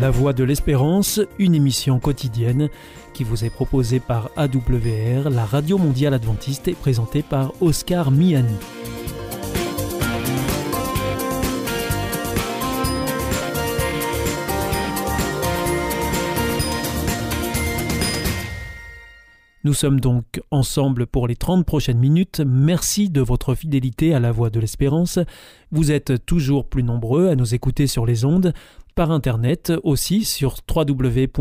La Voix de l'Espérance, une émission quotidienne qui vous est proposée par AWR, la radio mondiale adventiste et présentée par Oscar Miani. Nous sommes donc ensemble pour les 30 prochaines minutes. Merci de votre fidélité à la Voix de l'Espérance. Vous êtes toujours plus nombreux à nous écouter sur les ondes, par Internet aussi sur www.awr.org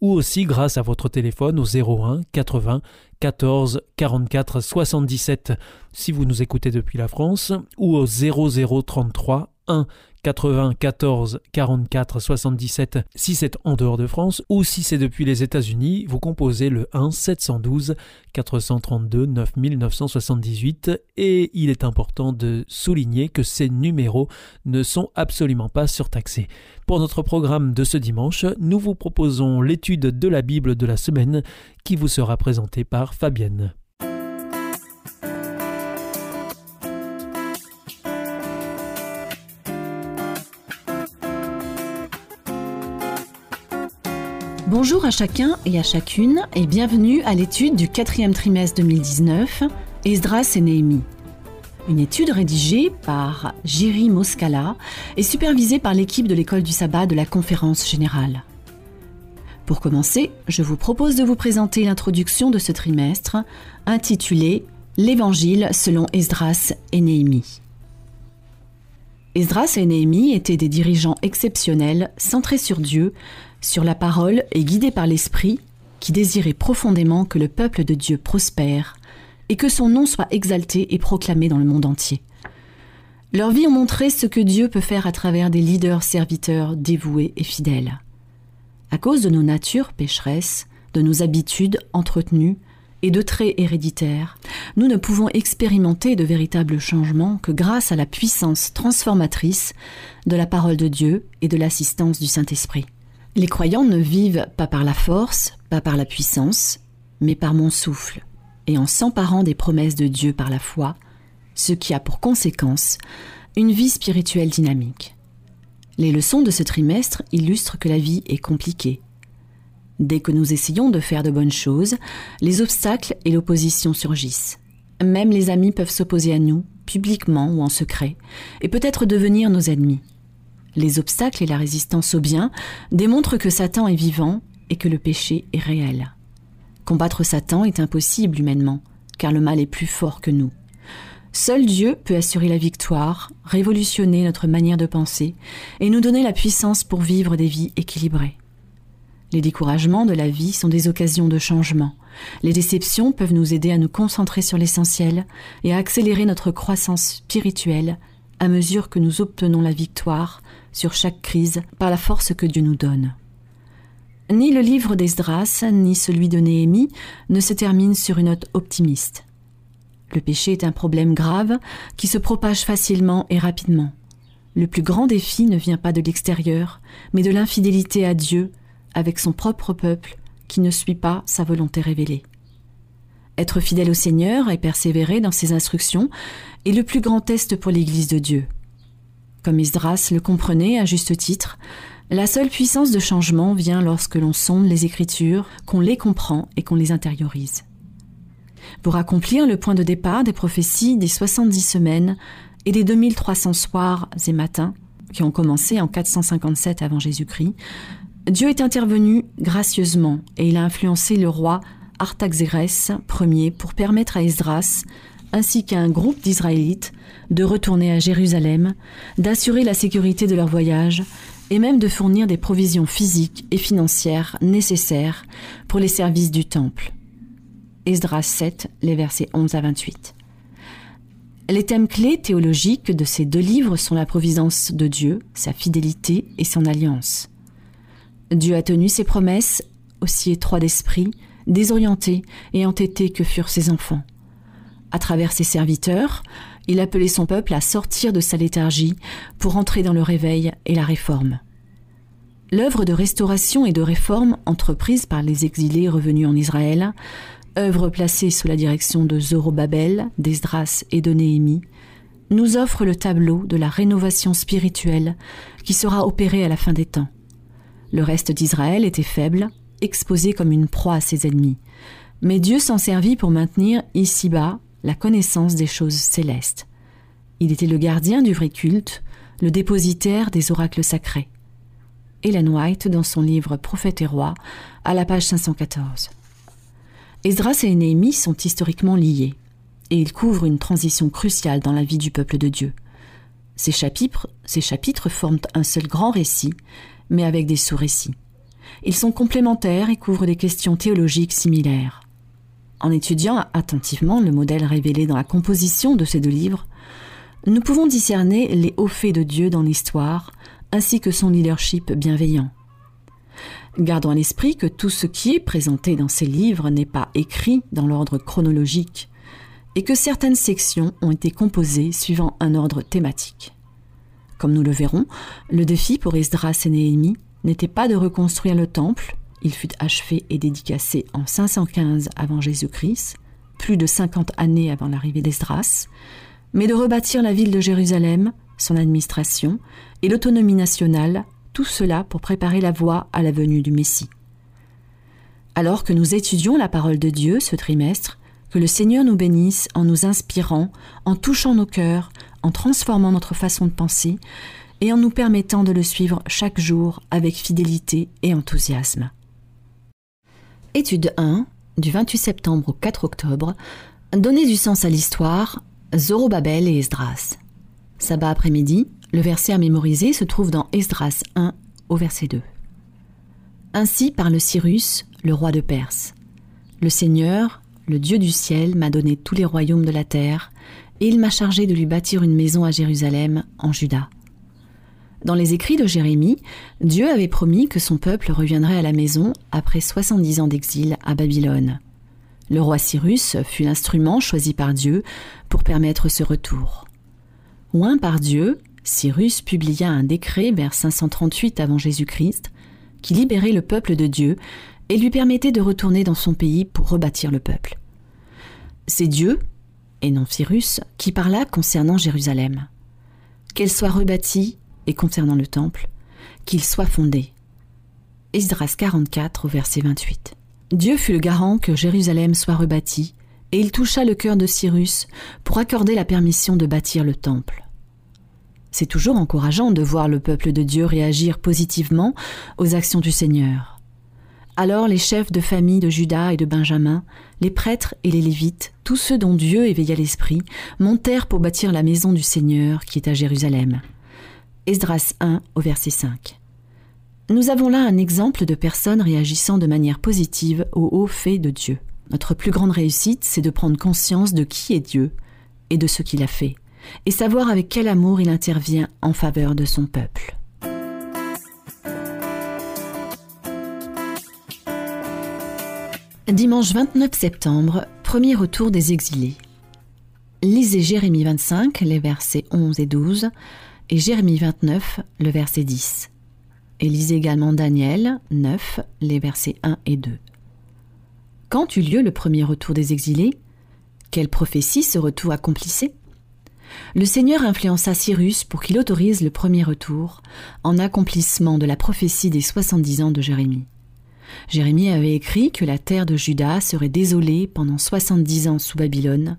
ou aussi grâce à votre téléphone au 01 80 14 44 77 si vous nous écoutez depuis la France ou au 0033 1 94 44 77 si c'est en dehors de France ou si c'est depuis les États-Unis, vous composez le 1 712 432 9978 et il est important de souligner que ces numéros ne sont absolument pas surtaxés. Pour notre programme de ce dimanche, nous vous proposons l'étude de la Bible de la semaine qui vous sera présentée par Fabienne. Bonjour à chacun et à chacune et bienvenue à l'étude du quatrième trimestre 2019, Esdras et Néhémie. Une étude rédigée par Jiri Moskala et supervisée par l'équipe de l'école du sabbat de la conférence générale. Pour commencer, je vous propose de vous présenter l'introduction de ce trimestre intitulée L'Évangile selon Esdras et Néhémie. Esdras et Néhémie étaient des dirigeants exceptionnels, centrés sur Dieu, sur la parole et guidés par l'Esprit, qui désirait profondément que le peuple de Dieu prospère et que son nom soit exalté et proclamé dans le monde entier. Leur vie ont montré ce que Dieu peut faire à travers des leaders serviteurs dévoués et fidèles. À cause de nos natures pécheresses, de nos habitudes entretenues et de traits héréditaires, nous ne pouvons expérimenter de véritables changements que grâce à la puissance transformatrice de la parole de Dieu et de l'assistance du Saint-Esprit. Les croyants ne vivent pas par la force, pas par la puissance, mais par mon souffle, et en s'emparant des promesses de Dieu par la foi, ce qui a pour conséquence une vie spirituelle dynamique. Les leçons de ce trimestre illustrent que la vie est compliquée. Dès que nous essayons de faire de bonnes choses, les obstacles et l'opposition surgissent. Même les amis peuvent s'opposer à nous, publiquement ou en secret, et peut-être devenir nos ennemis. Les obstacles et la résistance au bien démontrent que Satan est vivant et que le péché est réel. Combattre Satan est impossible humainement, car le mal est plus fort que nous. Seul Dieu peut assurer la victoire, révolutionner notre manière de penser et nous donner la puissance pour vivre des vies équilibrées. Les découragements de la vie sont des occasions de changement. Les déceptions peuvent nous aider à nous concentrer sur l'essentiel et à accélérer notre croissance spirituelle à mesure que nous obtenons la victoire sur chaque crise par la force que Dieu nous donne. Ni le livre d'Esdras, ni celui de Néhémie ne se terminent sur une note optimiste. Le péché est un problème grave qui se propage facilement et rapidement. Le plus grand défi ne vient pas de l'extérieur, mais de l'infidélité à Dieu avec son propre peuple qui ne suit pas sa volonté révélée. Être fidèle au Seigneur et persévérer dans ses instructions est le plus grand test pour l'Église de Dieu. Comme Isdras le comprenait à juste titre, la seule puissance de changement vient lorsque l'on sonde les Écritures, qu'on les comprend et qu'on les intériorise. Pour accomplir le point de départ des prophéties des 70 semaines et des 2300 soirs et matins, qui ont commencé en 457 avant Jésus-Christ, Dieu est intervenu gracieusement et il a influencé le roi Artaxerès Ier pour permettre à Esdras ainsi qu'à un groupe d'Israélites de retourner à Jérusalem, d'assurer la sécurité de leur voyage et même de fournir des provisions physiques et financières nécessaires pour les services du temple. Esdras 7, les versets 11 à 28. Les thèmes clés théologiques de ces deux livres sont la providence de Dieu, sa fidélité et son alliance. Dieu a tenu ses promesses, aussi étroits d'esprit, désorientés et entêtés que furent ses enfants. À travers ses serviteurs, il appelait son peuple à sortir de sa léthargie pour entrer dans le réveil et la réforme. L'œuvre de restauration et de réforme entreprise par les exilés revenus en Israël, œuvre placée sous la direction de Zorobabel, d'Esdras et de Néhémie, nous offre le tableau de la rénovation spirituelle qui sera opérée à la fin des temps. Le reste d'Israël était faible, exposé comme une proie à ses ennemis. Mais Dieu s'en servit pour maintenir ici-bas la connaissance des choses célestes. Il était le gardien du vrai culte, le dépositaire des oracles sacrés. Ellen White, dans son livre Prophète et roi, à la page 514. Esdras et Néhémie sont historiquement liés, et ils couvrent une transition cruciale dans la vie du peuple de Dieu. Ces chapitres, ces chapitres forment un seul grand récit, mais avec des sous-récits. Ils sont complémentaires et couvrent des questions théologiques similaires. En étudiant attentivement le modèle révélé dans la composition de ces deux livres, nous pouvons discerner les hauts faits de Dieu dans l'histoire, ainsi que son leadership bienveillant. Gardons à l'esprit que tout ce qui est présenté dans ces livres n'est pas écrit dans l'ordre chronologique, et que certaines sections ont été composées suivant un ordre thématique. Comme nous le verrons, le défi pour Esdras et Néhémie n'était pas de reconstruire le temple, il fut achevé et dédicacé en 515 avant Jésus-Christ, plus de 50 années avant l'arrivée d'Esdras, mais de rebâtir la ville de Jérusalem, son administration et l'autonomie nationale, tout cela pour préparer la voie à la venue du Messie. Alors que nous étudions la parole de Dieu ce trimestre, que le Seigneur nous bénisse en nous inspirant, en touchant nos cœurs, en transformant notre façon de penser et en nous permettant de le suivre chaque jour avec fidélité et enthousiasme. Étude 1, du 28 septembre au 4 octobre, Donner du sens à l'histoire, Zorobabel et Esdras. Sabbat après-midi, le verset à mémoriser se trouve dans Esdras 1 au verset 2. Ainsi parle Cyrus, le roi de Perse. Le Seigneur, le Dieu du ciel, m'a donné tous les royaumes de la terre, et il m'a chargé de lui bâtir une maison à Jérusalem, en Juda. Dans les écrits de Jérémie, Dieu avait promis que son peuple reviendrait à la maison après 70 ans d'exil à Babylone. Le roi Cyrus fut l'instrument choisi par Dieu pour permettre ce retour. Oint par Dieu, Cyrus publia un décret vers 538 avant Jésus-Christ qui libérait le peuple de Dieu et lui permettait de retourner dans son pays pour rebâtir le peuple. C'est Dieu, et non Cyrus, qui parla concernant Jérusalem. Qu'elle soit rebâtie, et concernant le temple, qu'il soit fondé. Esdras 44 verset 28. Dieu fut le garant que Jérusalem soit rebâtie, et il toucha le cœur de Cyrus pour accorder la permission de bâtir le temple. C'est toujours encourageant de voir le peuple de Dieu réagir positivement aux actions du Seigneur. Alors les chefs de famille de Judas et de Benjamin, les prêtres et les Lévites, tous ceux dont Dieu éveilla l'esprit, montèrent pour bâtir la maison du Seigneur qui est à Jérusalem. Esdras 1 au verset 5. Nous avons là un exemple de personnes réagissant de manière positive aux hauts faits de Dieu. Notre plus grande réussite, c'est de prendre conscience de qui est Dieu et de ce qu'il a fait, et savoir avec quel amour il intervient en faveur de son peuple. Dimanche 29 septembre, premier retour des exilés. Lisez Jérémie 25, les versets 11 et 12, et Jérémie 29, le verset 10. Et lisez également Daniel 9, les versets 1 et 2. Quand eut lieu le premier retour des exilés Quelle prophétie ce retour accomplissait? Le Seigneur influença Cyrus pour qu'il autorise le premier retour, en accomplissement de la prophétie des 70 ans de Jérémie. Jérémie avait écrit que la terre de Juda serait désolée pendant soixante-dix ans sous Babylone,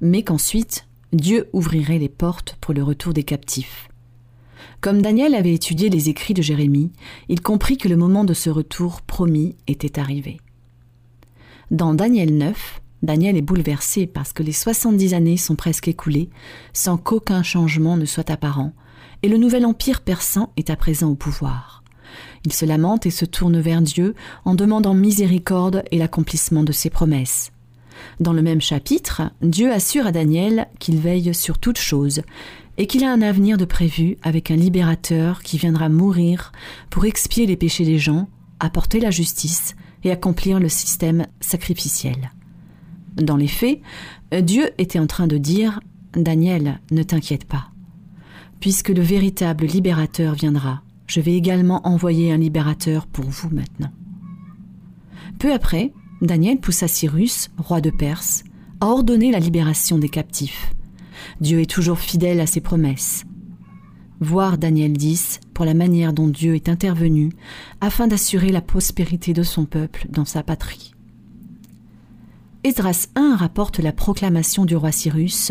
mais qu'ensuite Dieu ouvrirait les portes pour le retour des captifs. Comme Daniel avait étudié les écrits de Jérémie, il comprit que le moment de ce retour promis était arrivé. Dans Daniel 9, Daniel est bouleversé parce que les soixante-dix années sont presque écoulées sans qu'aucun changement ne soit apparent, et le nouvel empire persan est à présent au pouvoir. Il se lamente et se tourne vers Dieu en demandant miséricorde et l'accomplissement de ses promesses. Dans le même chapitre, Dieu assure à Daniel qu'il veille sur toute chose et qu'il a un avenir de prévu avec un libérateur qui viendra mourir pour expier les péchés des gens, apporter la justice et accomplir le système sacrificiel. Dans les faits, Dieu était en train de dire Daniel, ne t'inquiète pas, puisque le véritable libérateur viendra je vais également envoyer un libérateur pour vous maintenant. Peu après, Daniel poussa Cyrus, roi de Perse, à ordonner la libération des captifs. Dieu est toujours fidèle à ses promesses. Voir Daniel 10 pour la manière dont Dieu est intervenu afin d'assurer la prospérité de son peuple dans sa patrie. Esdras 1 rapporte la proclamation du roi Cyrus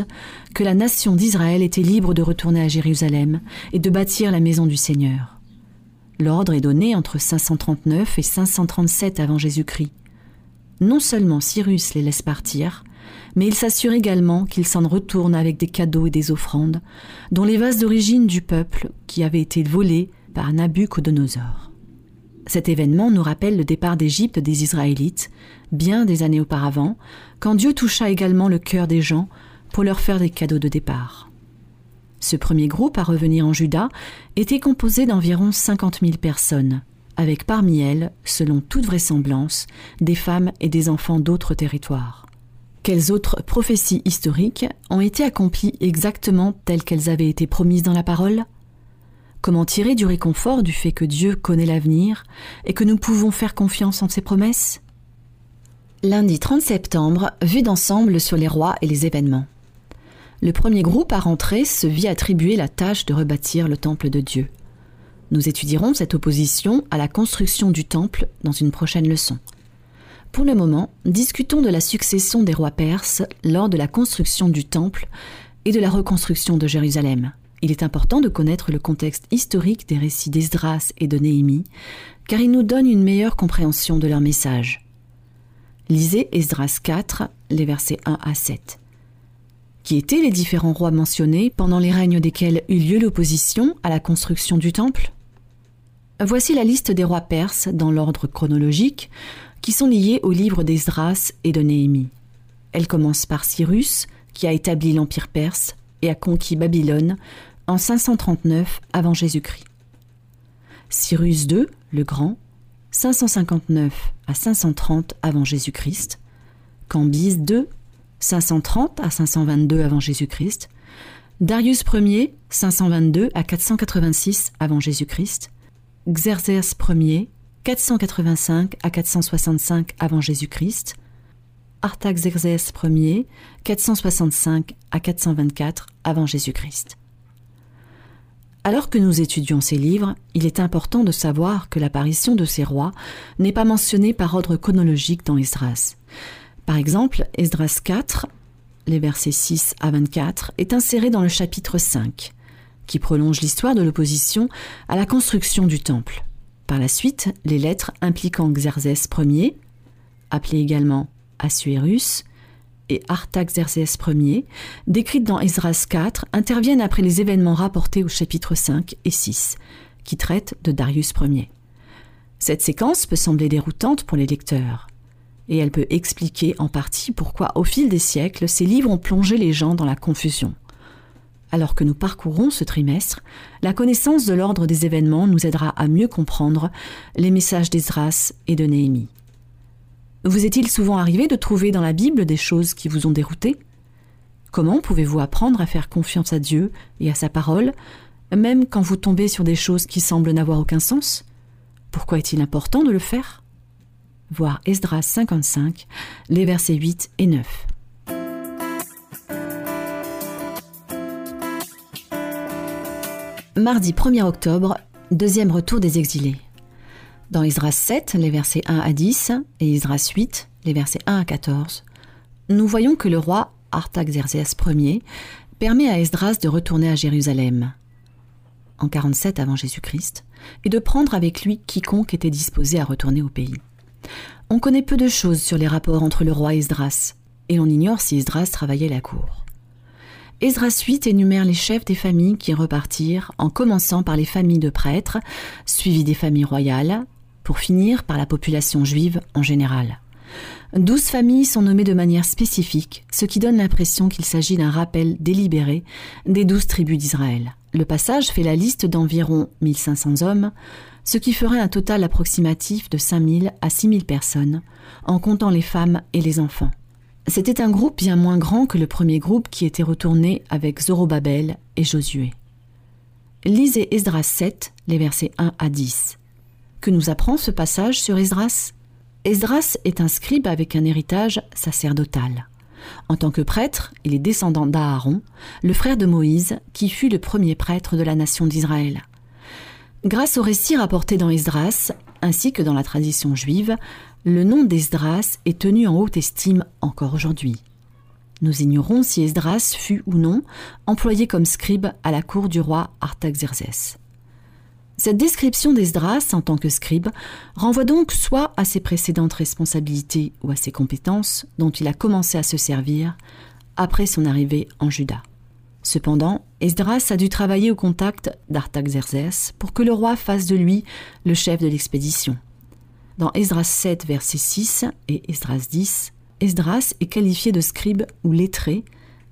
que la nation d'Israël était libre de retourner à Jérusalem et de bâtir la maison du Seigneur. L'ordre est donné entre 539 et 537 avant Jésus-Christ. Non seulement Cyrus les laisse partir, mais il s'assure également qu'ils s'en retournent avec des cadeaux et des offrandes, dont les vases d'origine du peuple qui avaient été volés par Nabucodonosor. Cet événement nous rappelle le départ d'Égypte des Israélites, bien des années auparavant, quand Dieu toucha également le cœur des gens pour leur faire des cadeaux de départ. Ce premier groupe à revenir en Juda était composé d'environ 50 000 personnes, avec parmi elles, selon toute vraisemblance, des femmes et des enfants d'autres territoires. Quelles autres prophéties historiques ont été accomplies exactement telles qu'elles avaient été promises dans la parole? Comment tirer du réconfort du fait que Dieu connaît l'avenir et que nous pouvons faire confiance en ses promesses? Lundi 30 septembre, vue d'ensemble sur les rois et les événements. Le premier groupe à rentrer se vit attribuer la tâche de rebâtir le temple de Dieu. Nous étudierons cette opposition à la construction du temple dans une prochaine leçon. Pour le moment, discutons de la succession des rois perses lors de la construction du temple et de la reconstruction de Jérusalem. Il est important de connaître le contexte historique des récits d'Esdras et de Néhémie, car il nous donne une meilleure compréhension de leur message. Lisez Esdras 4, les versets 1 à 7. Qui étaient les différents rois mentionnés pendant les règnes desquels eut lieu l'opposition à la construction du temple? Voici la liste des rois perses dans l'ordre chronologique qui sont liés au livre d'Esdras et de Néhémie. Elle commence par Cyrus, qui a établi l'empire perse et a conquis Babylone en 539 avant Jésus-Christ. Cyrus II, le Grand, 559 à 530 avant Jésus-Christ. Cambyse II, 530 à 522 avant Jésus-Christ. Darius Ier, 522 à 486 avant Jésus-Christ. Xerxès Ier, 485 à 465 avant Jésus-Christ. Artaxerxès Ier, 465 à 424 avant Jésus-Christ. Alors que nous étudions ces livres, il est important de savoir que l'apparition de ces rois n'est pas mentionnée par ordre chronologique dans Esdras. Par exemple, Esdras 4, les versets 6 à 24, est inséré dans le chapitre 5, qui prolonge l'histoire de l'opposition à la construction du temple. Par la suite, les lettres impliquant Xerxès Ier, appelé également Assuérus, et Artaxerxès Ier, décrites dans Esdras 4, interviennent après les événements rapportés au chapitre 5 et 6, qui traitent de Darius Ier. Cette séquence peut sembler déroutante pour les lecteurs, et elle peut expliquer en partie pourquoi, au fil des siècles, ces livres ont plongé les gens dans la confusion. Alors que nous parcourons ce trimestre, la connaissance de l'ordre des événements nous aidera à mieux comprendre les messages d'Esdras et de Néhémie. Vous est-il souvent arrivé de trouver dans la Bible des choses qui vous ont dérouté? Comment pouvez-vous apprendre à faire confiance à Dieu et à sa parole, même quand vous tombez sur des choses qui semblent n'avoir aucun sens? Pourquoi est-il important de le faire? Voir Esdras 55, les versets 8 et 9. Mardi 1er octobre, deuxième retour des exilés. Dans Esdras 7, les versets 1 à 10, et Esdras 8, les versets 1 à 14, nous voyons que le roi Artaxerxès Ier permet à Esdras de retourner à Jérusalem en 47 avant Jésus-Christ et de prendre avec lui quiconque était disposé à retourner au pays. On connaît peu de choses sur les rapports entre le roi et Esdras, et l'on ignore si Esdras travaillait la cour. Esdras 8 énumère les chefs des familles qui repartirent, en commençant par les familles de prêtres, suivies des familles royales, pour finir par la population juive en général. Douze familles sont nommées de manière spécifique, ce qui donne l'impression qu'il s'agit d'un rappel délibéré des douze tribus d'Israël. Le passage fait la liste d'environ 1500 hommes, ce qui ferait un total approximatif de 5000 à 6000 personnes, en comptant les femmes et les enfants. C'était un groupe bien moins grand que le premier groupe qui était retourné avec Zorobabel et Josué. Lisez Esdras 7, les versets 1 à 10. Que nous apprend ce passage sur Esdras? Esdras est un scribe avec un héritage sacerdotal. En tant que prêtre, il est descendant d'Aaron, le frère de Moïse, qui fut le premier prêtre de la nation d'Israël. Grâce au récit rapporté dans Esdras, ainsi que dans la tradition juive, le nom d'Esdras est tenu en haute estime encore aujourd'hui. Nous ignorons si Esdras fut ou non employé comme scribe à la cour du roi Artaxerxès. Cette description d'Esdras en tant que scribe renvoie donc soit à ses précédentes responsabilités ou à ses compétences dont il a commencé à se servir après son arrivée en Juda. Cependant, Esdras a dû travailler au contact d'Artaxerxès pour que le roi fasse de lui le chef de l'expédition. Dans Esdras 7, verset 6 et Esdras 10, Esdras est qualifié de scribe ou lettré,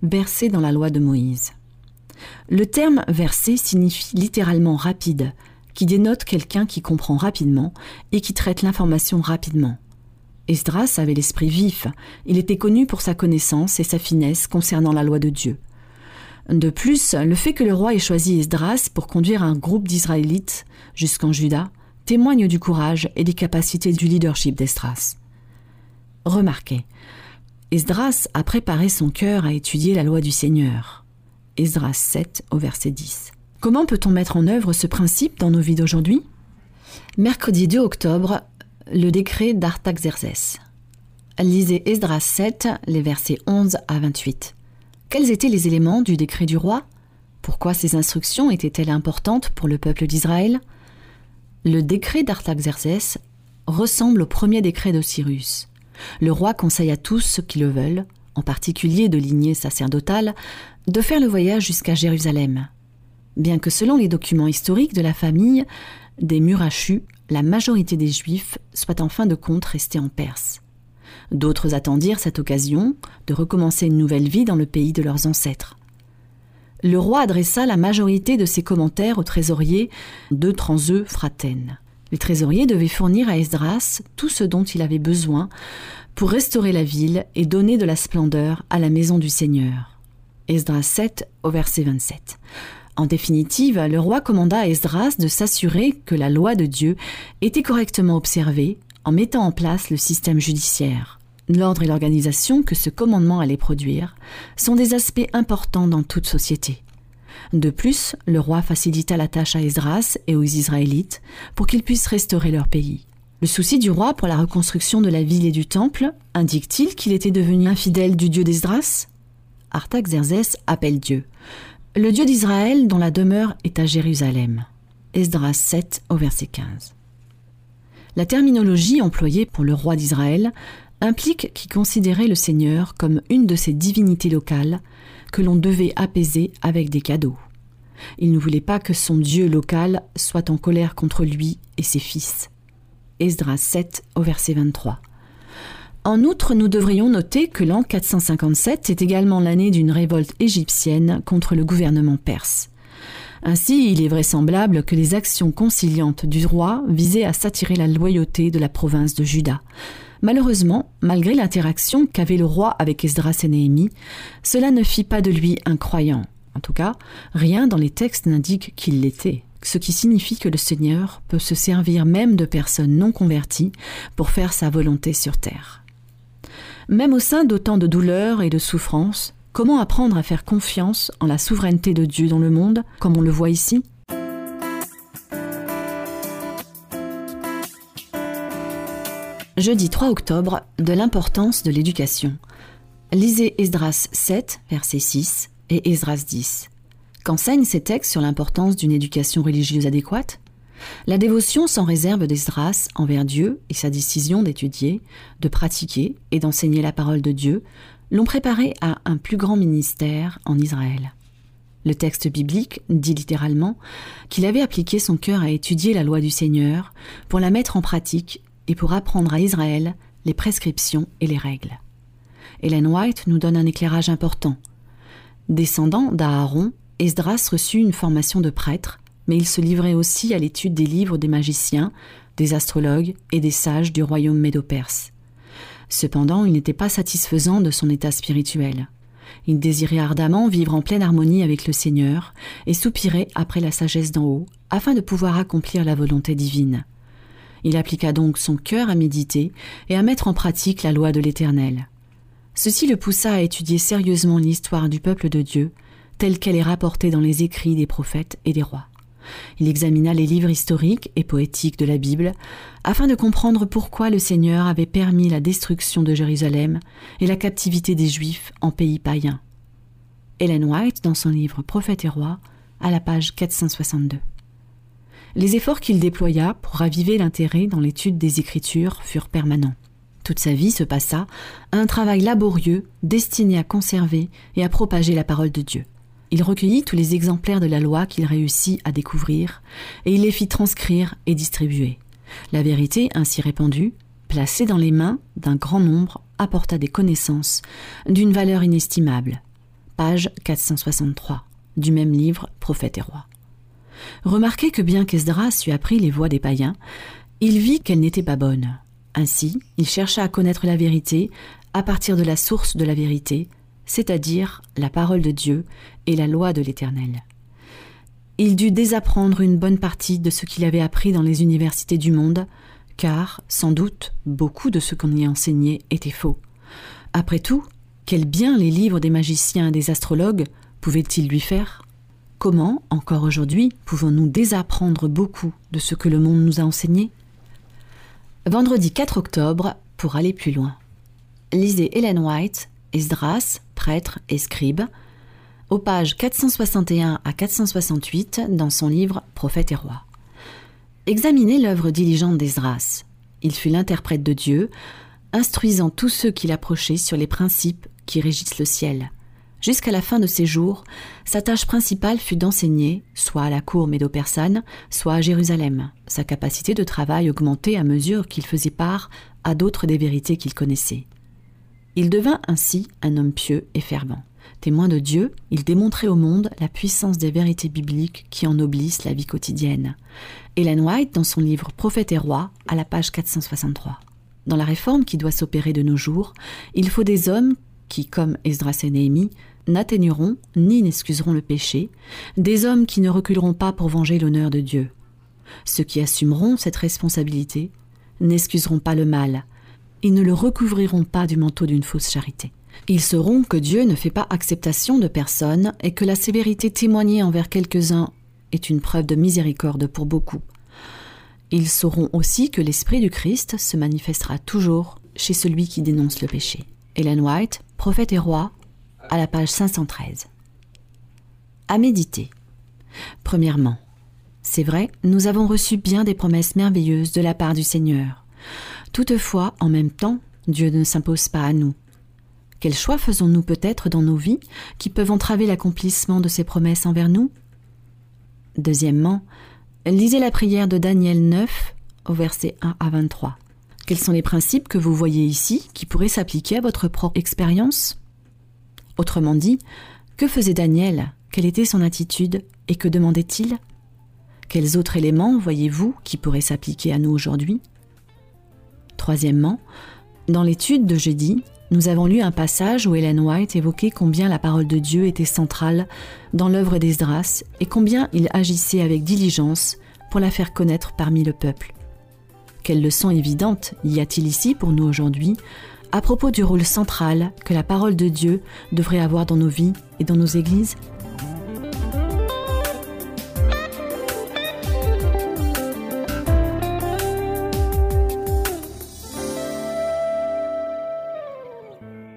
versé dans la loi de Moïse. Le terme versé signifie littéralement rapide, qui dénote quelqu'un qui comprend rapidement et qui traite l'information rapidement. Esdras avait l'esprit vif, il était connu pour sa connaissance et sa finesse concernant la loi de Dieu. De plus, le fait que le roi ait choisi Esdras pour conduire un groupe d'Israélites jusqu'en Juda témoigne du courage et des capacités du leadership d'Esdras. Remarquez, Esdras a préparé son cœur à étudier la loi du Seigneur. Esdras 7 au verset 10. Comment peut-on mettre en œuvre ce principe dans nos vies d'aujourd'hui? Mercredi 2 octobre, le décret d'Artaxerxès. Lisez Esdras 7, les versets 11 à 28. Quels étaient les éléments du décret du roi? Pourquoi ces instructions étaient-elles importantes pour le peuple d'Israël? Le décret d'Artaxerxès ressemble au premier décret d'Osiris. Le roi conseille à tous ceux qui le veulent, en particulier de lignée sacerdotale, de faire le voyage jusqu'à Jérusalem, bien que selon les documents historiques de la famille des Murachus, la majorité des Juifs soient en fin de compte restés en Perse. D'autres attendirent cette occasion de recommencer une nouvelle vie dans le pays de leurs ancêtres. Le roi adressa la majorité de ses commentaires au trésorier de Transeux Fraten. Le trésorier devait fournir à Esdras tout ce dont il avait besoin pour restaurer la ville et donner de la splendeur à la maison du Seigneur. Esdras 7 au verset 27. En définitive, le roi commanda à Esdras de s'assurer que la loi de Dieu était correctement observée en mettant en place le système judiciaire. L'ordre et l'organisation que ce commandement allait produire sont des aspects importants dans toute société. De plus, le roi facilita la tâche à Esdras et aux Israélites pour qu'ils puissent restaurer leur pays. Le souci du roi pour la reconstruction de la ville et du temple indique-t-il qu'il était devenu infidèle du dieu d'Esdras? Artaxerxès appelle Dieu le Dieu d'Israël dont la demeure est à Jérusalem. Esdras 7 au verset 15. La terminologie employée pour le roi d'Israël implique qu'il considérait le Seigneur comme une de ses divinités locales que l'on devait apaiser avec des cadeaux. Il ne voulait pas que son Dieu local soit en colère contre lui et ses fils. Esdras 7 au verset 23. En outre, nous devrions noter que l'an 457 est également l'année d'une révolte égyptienne contre le gouvernement perse. Ainsi, il est vraisemblable que les actions conciliantes du roi visaient à s'attirer la loyauté de la province de Juda. Malheureusement, malgré l'interaction qu'avait le roi avec Esdras et Néhémie, cela ne fit pas de lui un croyant. En tout cas, rien dans les textes n'indique qu'il l'était, ce qui signifie que le Seigneur peut se servir même de personnes non converties pour faire sa volonté sur terre. Même au sein d'autant de douleurs et de souffrances, comment apprendre à faire confiance en la souveraineté de Dieu dans le monde, comme on le voit ici? Jeudi 3 octobre, de l'importance de l'éducation. Lisez Esdras 7, verset 6 et Esdras 10. Qu'enseignent ces textes sur l'importance d'une éducation religieuse adéquate? La dévotion sans réserve d'Esdras envers Dieu et sa décision d'étudier, de pratiquer et d'enseigner la parole de Dieu l'ont préparé à un plus grand ministère en Israël. Le texte biblique dit littéralement qu'il avait appliqué son cœur à étudier la loi du Seigneur pour la mettre en pratique et pour apprendre à Israël les prescriptions et les règles. Hélène White nous donne un éclairage important. Descendant d'Aaron, Esdras reçut une formation de prêtre mais il se livrait aussi à l'étude des livres des magiciens, des astrologues et des sages du royaume médo-perse. Cependant, il n'était pas satisfaisant de son état spirituel. Il désirait ardemment vivre en pleine harmonie avec le Seigneur et soupirait après la sagesse d'en haut, afin de pouvoir accomplir la volonté divine. Il appliqua donc son cœur à méditer et à mettre en pratique la loi de l'Éternel. Ceci le poussa à étudier sérieusement l'histoire du peuple de Dieu, telle qu'elle est rapportée dans les écrits des prophètes et des rois. Il examina les livres historiques et poétiques de la Bible afin de comprendre pourquoi le Seigneur avait permis la destruction de Jérusalem et la captivité des Juifs en pays païens. Ellen White, dans son livre Prophète et roi, à la page 462. Les efforts qu'il déploya pour raviver l'intérêt dans l'étude des Écritures furent permanents. Toute sa vie se passa à un travail laborieux destiné à conserver et à propager la parole de Dieu. Il recueillit tous les exemplaires de la loi qu'il réussit à découvrir, et il les fit transcrire et distribuer. La vérité ainsi répandue, placée dans les mains d'un grand nombre, apporta des connaissances d'une valeur inestimable. Page 463 du même livre Prophète et roi. Remarquez que bien qu'Esdras eût appris les voies des païens, il vit qu'elles n'étaient pas bonnes. Ainsi, il chercha à connaître la vérité à partir de la source de la vérité, c'est-à-dire la parole de Dieu et la loi de l'Éternel. Il dut désapprendre une bonne partie de ce qu'il avait appris dans les universités du monde, car, sans doute, beaucoup de ce qu'on y enseignait était faux. Après tout, quel bien les livres des magiciens et des astrologues pouvaient-ils lui faire? Comment, encore aujourd'hui, pouvons-nous désapprendre beaucoup de ce que le monde nous a enseigné? Vendredi 4 octobre, pour aller plus loin. Lisez Helen White, Esdras, prêtre et scribe, aux pages 461 à 468 dans son livre Prophète et roi. Examinez l'œuvre diligente d'Esdras. Il fut l'interprète de Dieu, instruisant tous ceux qui l'approchaient sur les principes qui régissent le ciel. Jusqu'à la fin de ses jours, sa tâche principale fut d'enseigner, soit à la cour médo-persane, soit à Jérusalem. Sa capacité de travail augmentait à mesure qu'il faisait part à d'autres des vérités qu'il connaissait. Il devint ainsi un homme pieux et fervent. Témoin de Dieu, il démontrait au monde la puissance des vérités bibliques qui ennoblissent la vie quotidienne. Ellen White, dans son livre Prophète et roi, à la page 463. Dans la réforme qui doit s'opérer de nos jours, il faut des hommes qui, comme Esdras et Néhémie, n'atténueront ni n'excuseront le péché, des hommes qui ne reculeront pas pour venger l'honneur de Dieu. Ceux qui assumeront cette responsabilité n'excuseront pas le mal, et ne le recouvriront pas du manteau d'une fausse charité. Ils sauront que Dieu ne fait pas acceptation de personne et que la sévérité témoignée envers quelques-uns est une preuve de miséricorde pour beaucoup. Ils sauront aussi que l'Esprit du Christ se manifestera toujours chez celui qui dénonce le péché. Ellen White, Prophète et roi, à la page 513. À méditer. Premièrement, c'est vrai, nous avons reçu bien des promesses merveilleuses de la part du Seigneur. Toutefois, en même temps, Dieu ne s'impose pas à nous. Quels choix faisons-nous peut-être dans nos vies qui peuvent entraver l'accomplissement de ces promesses envers nous? Deuxièmement, lisez la prière de Daniel 9 au verset 1 à 23. Quels sont les principes que vous voyez ici qui pourraient s'appliquer à votre propre expérience? Autrement dit, que faisait Daniel? Quelle était son attitude? Et que demandait-il? Quels autres éléments voyez-vous qui pourraient s'appliquer à nous aujourd'hui? Troisièmement, dans l'étude de jeudi, nous avons lu un passage où Helen White évoquait combien la parole de Dieu était centrale dans l'œuvre d'Esdras et combien il agissait avec diligence pour la faire connaître parmi le peuple. Quelle leçon évidente y a-t-il ici pour nous aujourd'hui? À propos du rôle central que la parole de Dieu devrait avoir dans nos vies et dans nos églises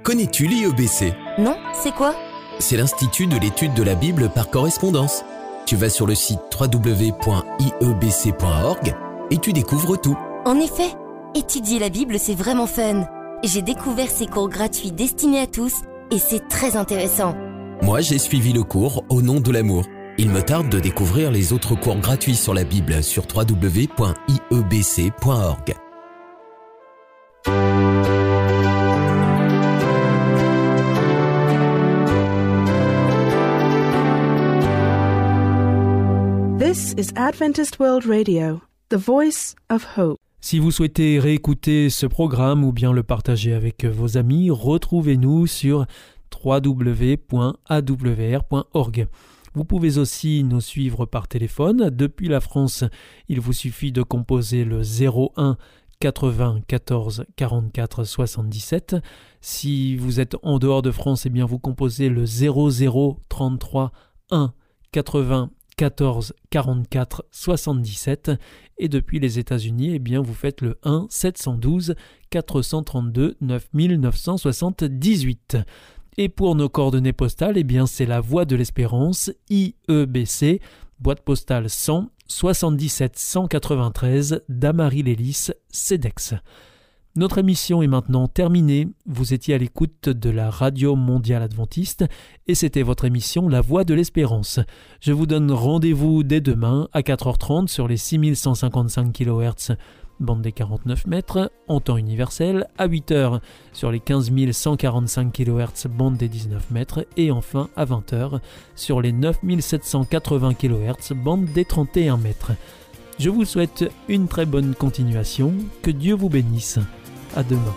Connais-tu l'IEBC Non, c'est quoi? C'est l'Institut de l'étude de la Bible par correspondance. Tu vas sur le site www.iebc.org et tu découvres tout. En effet, étudier la Bible, c'est vraiment fun. J'ai découvert ces cours gratuits destinés à tous et c'est très intéressant. Moi, j'ai suivi le cours Au nom de l'amour. Il me tarde de découvrir les autres cours gratuits sur la Bible sur www.iebc.org. This is Adventist World Radio, the voice of hope. Si vous souhaitez réécouter ce programme ou bien le partager avec vos amis, retrouvez-nous sur www.awr.org. Vous pouvez aussi nous suivre par téléphone. Depuis la France, il vous suffit de composer le 01 80 14 44 77. Si vous êtes en dehors de France, eh bien vous composez le 00 33 1 80 14 44 77 et depuis les États-Unis, eh bien vous faites le 1 712 432 9978. Et pour nos coordonnées postales, eh bien c'est la Voie de l'Espérance IEBC, boîte postale 100 77 193 Damary Lélis, CEDEX. Notre émission est maintenant terminée. Vous étiez à l'écoute de la Radio Mondiale Adventiste et c'était votre émission La Voix de l'Espérance. Je vous donne rendez-vous dès demain à 4h30 sur les 6155 kHz bande des 49 mètres, en temps universel, à 8h sur les 15 145 kHz, bande des 19 mètres, et enfin à 20h sur les 9780 kHz, bande des 31 mètres. Je vous souhaite une très bonne continuation, que Dieu vous bénisse. À demain.